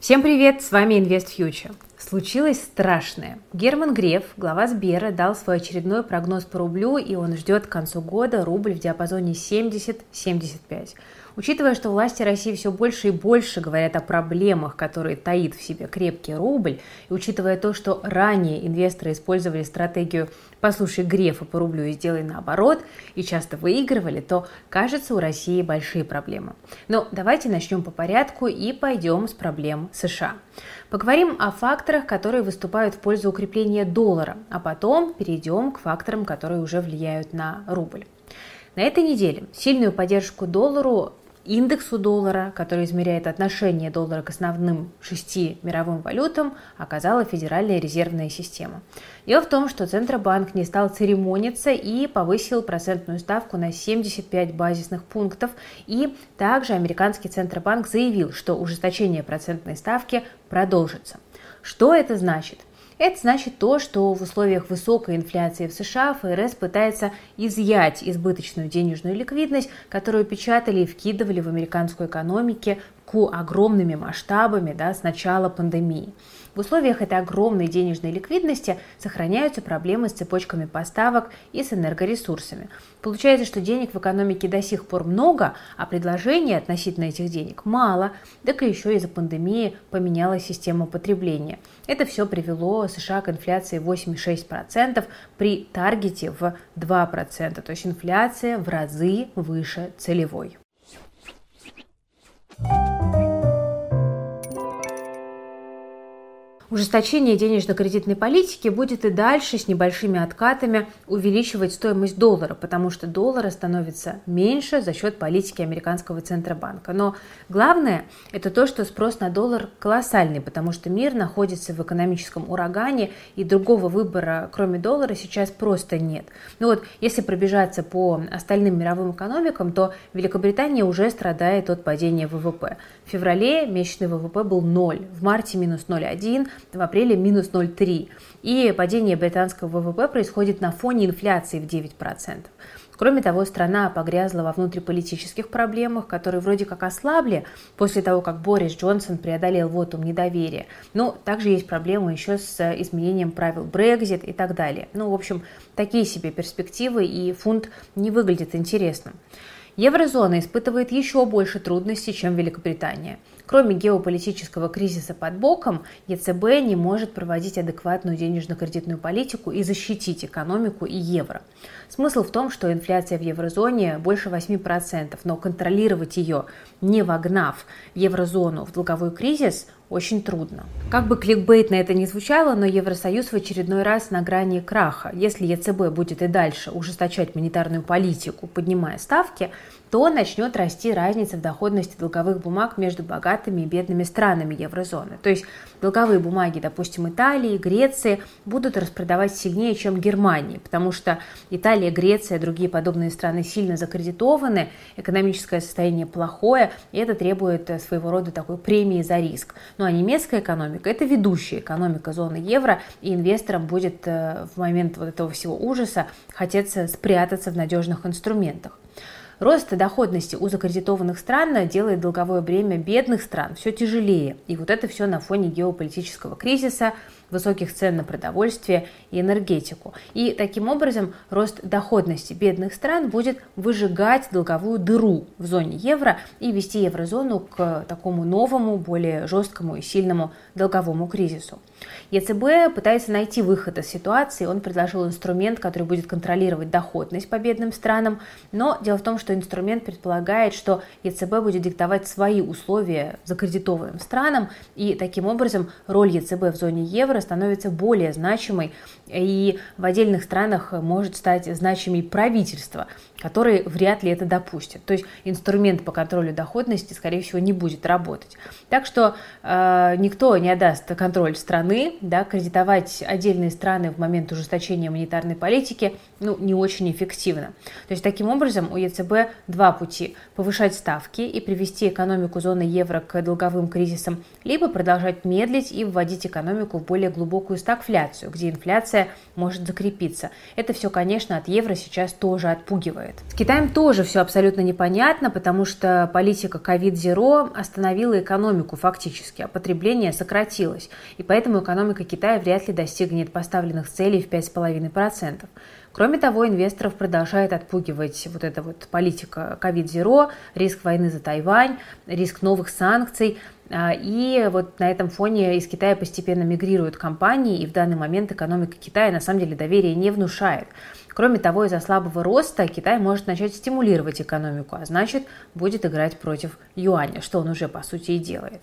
Всем привет, с вами Invest Future. Случилось страшное. Герман Греф, глава Сбера, дал свой очередной прогноз по рублю, и он ждет к концу года рубль в диапазоне 70-75. Учитывая, что власти России все больше и больше говорят о проблемах, которые таит в себе крепкий рубль, и учитывая то, что ранее инвесторы использовали стратегию «послушай Грефа по рублю и сделай наоборот» и часто выигрывали, то, кажется, у России большие проблемы. Но давайте начнем по порядку и пойдем с проблем США. Поговорим о факторах, которые выступают в пользу укрепления доллара, а потом перейдем к факторам, которые уже влияют на рубль. На этой неделе сильную поддержку доллару индексу доллара, который измеряет отношение доллара к основным шести мировым валютам, оказала Федеральная резервная система. Дело в том, что Центробанк не стал церемониться и повысил процентную ставку на 75 базисных пунктов. И также американский Центробанк заявил, что ужесточение процентной ставки продолжится. Что это значит? Это значит то, что в условиях высокой инфляции в США ФРС пытается изъять избыточную денежную ликвидность, которую печатали и вкидывали в американскую экономику огромными масштабами да, с начала пандемии. В условиях этой огромной денежной ликвидности сохраняются проблемы с цепочками поставок и с энергоресурсами. Получается, что денег в экономике до сих пор много, а предложений относительно этих денег мало, так и еще из-за пандемии поменялась система потребления. Это все привело США к инфляции 8,6% при таргете в 2%, то есть инфляция в разы выше целевой. Thank you. Ужесточение денежно-кредитной политики будет и дальше с небольшими откатами увеличивать стоимость доллара, потому что доллара становится меньше за счет политики американского центробанка. Но главное – это то, что спрос на доллар колоссальный, потому что мир находится в экономическом урагане, и другого выбора, кроме доллара, сейчас просто нет. Ну вот, если пробежаться по остальным мировым экономикам, то Великобритания уже страдает от падения ВВП. В феврале месячный ВВП был 0, в марте минус 0,1, в апреле минус 0,3. И падение британского ВВП происходит на фоне инфляции в 9%. Кроме того, страна погрязла во внутриполитических проблемах, которые вроде как ослабли после того, как Борис Джонсон преодолел вотум недоверия. Но также есть проблемы еще с изменением правил Brexit и так далее. Ну, в общем, такие себе перспективы, и фунт не выглядит интересным. Еврозона испытывает еще больше трудностей, чем Великобритания. Кроме геополитического кризиса под боком, ЕЦБ не может проводить адекватную денежно-кредитную политику и защитить экономику и евро. Смысл в том, что инфляция в еврозоне больше 8%, но контролировать ее, не вогнав еврозону в долговой кризис, очень трудно. Как бы кликбейт на это не звучало, но Евросоюз в очередной раз на грани краха. Если ЕЦБ будет и дальше ужесточать монетарную политику, поднимая ставки, то начнет расти разница в доходности долговых бумаг между богатыми и бедными странами еврозоны. То есть долговые бумаги, допустим, Италии, Греции будут распродавать сильнее, чем Германии, потому что Италия, Греция и другие подобные страны сильно закредитованы, экономическое состояние плохое, и это требует э, своего рода такой премии за риск. Ну а немецкая экономика – это ведущая экономика зоны евро, и инвесторам будет э, в момент вот этого всего ужаса хотеться спрятаться в надежных инструментах. Рост доходности у закредитованных стран делает долговое бремя бедных стран все тяжелее. И вот это все на фоне геополитического кризиса, высоких цен на продовольствие и энергетику. И таким образом рост доходности бедных стран будет выжигать долговую дыру в зоне евро и вести еврозону к такому новому, более жесткому и сильному долговому кризису. ЕЦБ пытается найти выход из ситуации. Он предложил инструмент, который будет контролировать доходность по бедным странам. Но дело в том, что инструмент предполагает, что ЕЦБ будет диктовать свои условия закредитованным странам. И таким образом роль ЕЦБ в зоне евро евро становится более значимой, и в отдельных странах может стать значимой правительство, которые вряд ли это допустят. То есть инструмент по контролю доходности, скорее всего, не будет работать. Так что э, никто не отдаст контроль страны, да, кредитовать отдельные страны в момент ужесточения монетарной политики ну, не очень эффективно. То есть таким образом у ЕЦБ два пути – повышать ставки и привести экономику зоны евро к долговым кризисам, либо продолжать медлить и вводить экономику в более более глубокую стагфляцию, где инфляция может закрепиться. Это все, конечно, от евро сейчас тоже отпугивает. С Китаем тоже все абсолютно непонятно, потому что политика COVID-0 остановила экономику фактически, а потребление сократилось. И поэтому экономика Китая вряд ли достигнет поставленных целей в 5,5%. Кроме того, инвесторов продолжает отпугивать вот эта вот политика COVID-0, риск войны за Тайвань, риск новых санкций. А, и вот на этом фоне из Китая постепенно мигрируют компании, и в данный момент экономика Китая на самом деле доверия не внушает. Кроме того, из-за слабого роста Китай может начать стимулировать экономику, а значит будет играть против юаня, что он уже по сути и делает.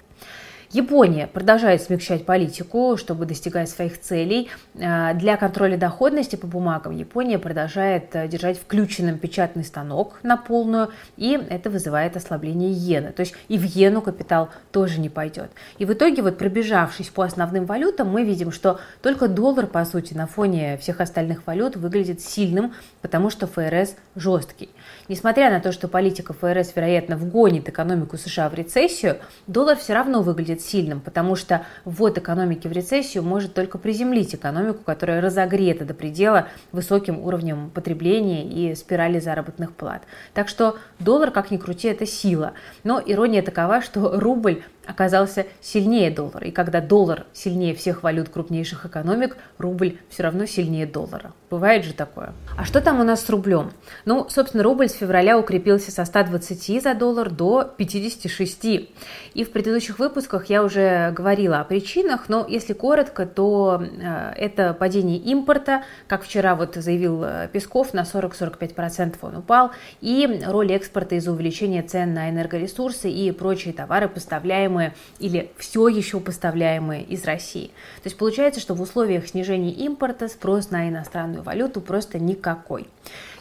Япония продолжает смягчать политику, чтобы достигать своих целей. А, для контроля доходности по бумагам Япония продолжает э, держать включенным печатный станок на полную, и это вызывает ослабление иены. То есть и в иену капитал тоже не пойдет. И в итоге, вот пробежавшись по основным валютам, мы видим, что только доллар, по сути, на фоне всех остальных валют выглядит сильным, потому что ФРС жесткий. Несмотря на то, что политика ФРС, вероятно, вгонит экономику США в рецессию, доллар все равно выглядит сильным, потому что ввод экономики в рецессию может только приземлить экономику, которая разогрета до предела высоким уровнем потребления и спирали заработных плат. Так что доллар, как ни крути, это сила. Но ирония такова, что рубль оказался сильнее доллара. И когда доллар сильнее всех валют крупнейших экономик, рубль все равно сильнее доллара. Бывает же такое. А что там у нас с рублем? Ну, собственно, рубль с февраля укрепился со 120 за доллар до 56. И в предыдущих выпусках я уже говорила о причинах, но если коротко, то э, это падение импорта, как вчера вот заявил э, Песков, на 40-45% он упал, и роль экспорта из-за увеличения цен на энергоресурсы и прочие товары, поставляемые поставляемые или все еще поставляемые из России. То есть получается, что в условиях снижения импорта спрос на иностранную валюту просто никакой.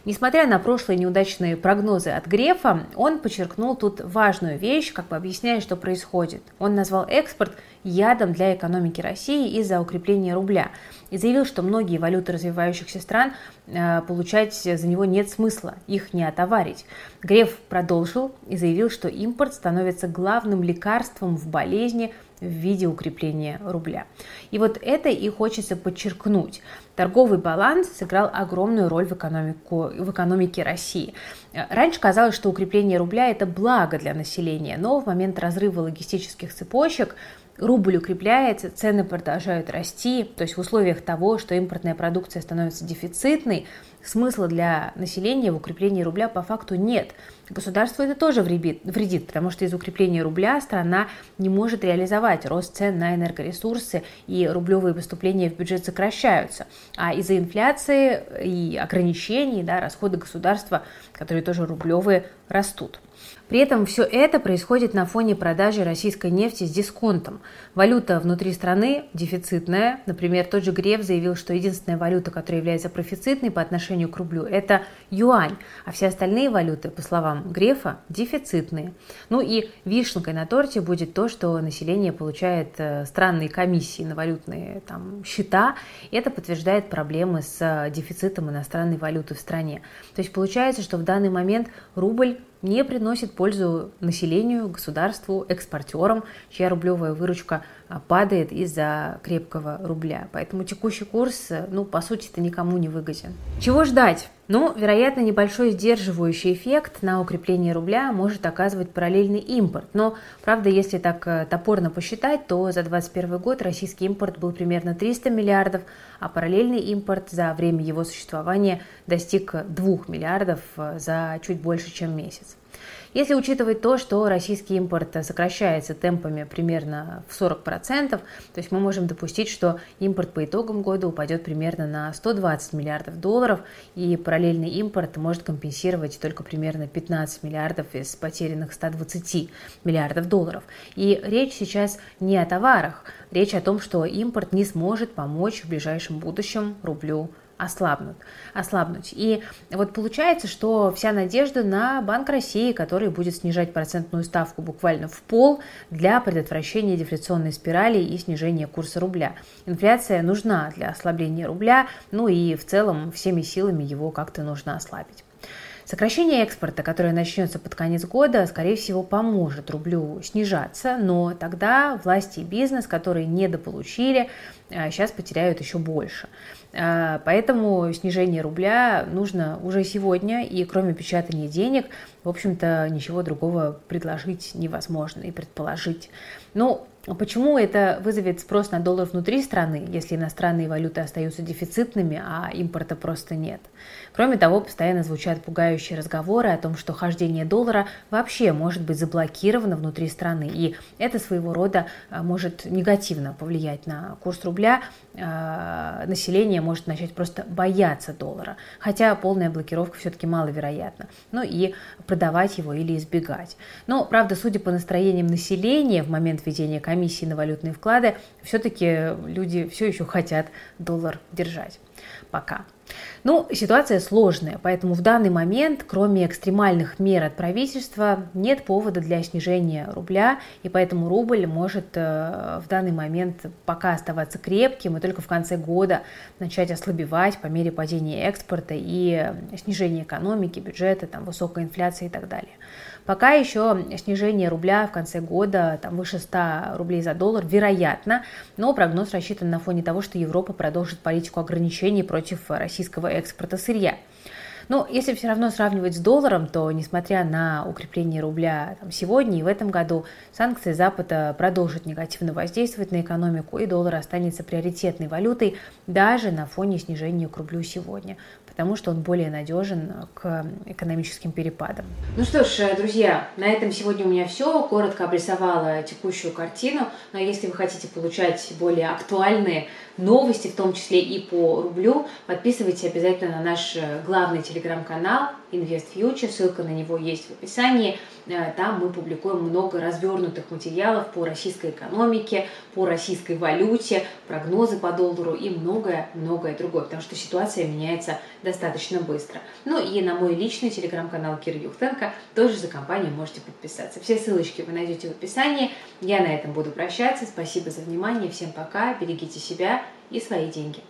Несмотря на прошлые неудачные прогнозы от Грефа, он подчеркнул тут важную вещь, как бы объясняя, что происходит. Он назвал экспорт ядом для экономики России из-за укрепления рубля и заявил, что многие валюты развивающихся стран э, получать за него нет смысла, их не отоварить. Греф продолжил и заявил, что импорт становится главным лекарством в болезни в виде укрепления рубля. И вот это и хочется подчеркнуть. Торговый баланс сыграл огромную роль в, экономику, в экономике России. Раньше казалось, что укрепление рубля – это благо для населения, но в момент разрыва логистических цепочек рубль укрепляется, цены продолжают расти, то есть в условиях того, что импортная продукция становится дефицитной, смысла для населения в укреплении рубля по факту нет. Государству это тоже вредит, потому что из укрепления рубля страна не может реализовать рост цен на энергоресурсы, и рублевые поступления в бюджет сокращаются. А из-за инфляции и ограничений да, расходы государства, которые тоже рублевые, растут. При этом все это происходит на фоне продажи российской нефти с дисконтом. Валюта внутри страны дефицитная. Например, тот же Греф заявил, что единственная валюта, которая является профицитной по отношению к рублю, это юань, а все остальные валюты, по словам Грефа, дефицитные. Ну и вишенкой на торте будет то, что население получает э, странные комиссии на валютные там, счета. Это подтверждает проблемы с э, дефицитом иностранной валюты в стране. То есть получается, что в данный момент рубль не приносит пользу населению, государству, экспортерам, чья рублевая выручка а, падает из-за крепкого рубля. Поэтому текущий курс, ну, по сути, это никому не выгоден. Чего ждать? Ну, вероятно, небольшой сдерживающий эффект на укрепление рубля может оказывать параллельный импорт. Но, правда, если так э, топорно посчитать, то за 2021 год российский импорт был примерно 300 миллиардов, а параллельный импорт за время его существования достиг 2 миллиардов э, за чуть больше, чем месяц. Если учитывать то, что российский импорт сокращается темпами примерно в 40%, то есть мы можем допустить, что импорт по итогам года упадет примерно на 120 миллиардов долларов, и параллельный импорт может компенсировать только примерно 15 миллиардов из потерянных 120 миллиардов долларов. И речь сейчас не о товарах, речь о том, что импорт не сможет помочь в ближайшем будущем рублю ослабнут, ослабнуть. И вот получается, что вся надежда на Банк России, который будет снижать процентную ставку буквально в пол для предотвращения дефляционной спирали и снижения курса рубля. Инфляция нужна для ослабления рубля, ну и в целом всеми силами его как-то нужно ослабить. Сокращение экспорта, которое начнется под конец года, скорее всего, поможет рублю снижаться, но тогда власти и бизнес, которые недополучили, сейчас а, потеряют еще больше. А, поэтому снижение рубля нужно уже сегодня, и кроме печатания денег, в общем-то, ничего другого предложить невозможно и предположить. Ну, Почему это вызовет спрос на доллар внутри страны, если иностранные валюты остаются дефицитными, а импорта просто нет? Кроме того, постоянно звучат пугающие разговоры о том, что хождение доллара вообще может быть заблокировано внутри страны, и это своего рода а, может негативно повлиять на курс рубля. А, население может начать просто бояться доллара, хотя полная блокировка все-таки маловероятна. Ну и продавать его или избегать. Но, правда, судя по настроениям населения в момент введения комиссии на валютные вклады, все-таки люди все еще хотят доллар держать. Пока. Ну, ситуация сложная, поэтому в данный момент, кроме экстремальных мер от правительства, нет повода для снижения рубля, и поэтому рубль может э, в данный момент пока оставаться крепким и только в конце года начать ослабевать по мере падения экспорта и снижения экономики, бюджета, там, высокой инфляции и так далее. Пока еще снижение рубля в конце года там, выше 100 рублей за доллар вероятно, но прогноз рассчитан на фоне того, что Европа продолжит политику ограничений против российского экспорта сырья. Но если все равно сравнивать с долларом, то, несмотря на укрепление рубля там, сегодня и в этом году, санкции Запада продолжат негативно воздействовать на экономику, и доллар останется приоритетной валютой даже на фоне снижения к рублю сегодня потому что он более надежен к экономическим перепадам. Ну что ж, друзья, на этом сегодня у меня все. Коротко обрисовала текущую картину. Но если вы хотите получать более актуальные новости, в том числе и по рублю, подписывайтесь обязательно на наш главный телеграм-канал Invest Future. Ссылка на него есть в описании. Э, там мы публикуем много развернутых материалов по российской экономике, по российской валюте, прогнозы по доллару и многое-многое другое, потому что ситуация меняется достаточно быстро. Ну и на мой личный телеграм-канал Кир Юхтенко тоже за компанию можете подписаться. Все ссылочки вы найдете в описании. Я на этом буду прощаться. Спасибо за внимание. Всем пока. Берегите себя и свои деньги.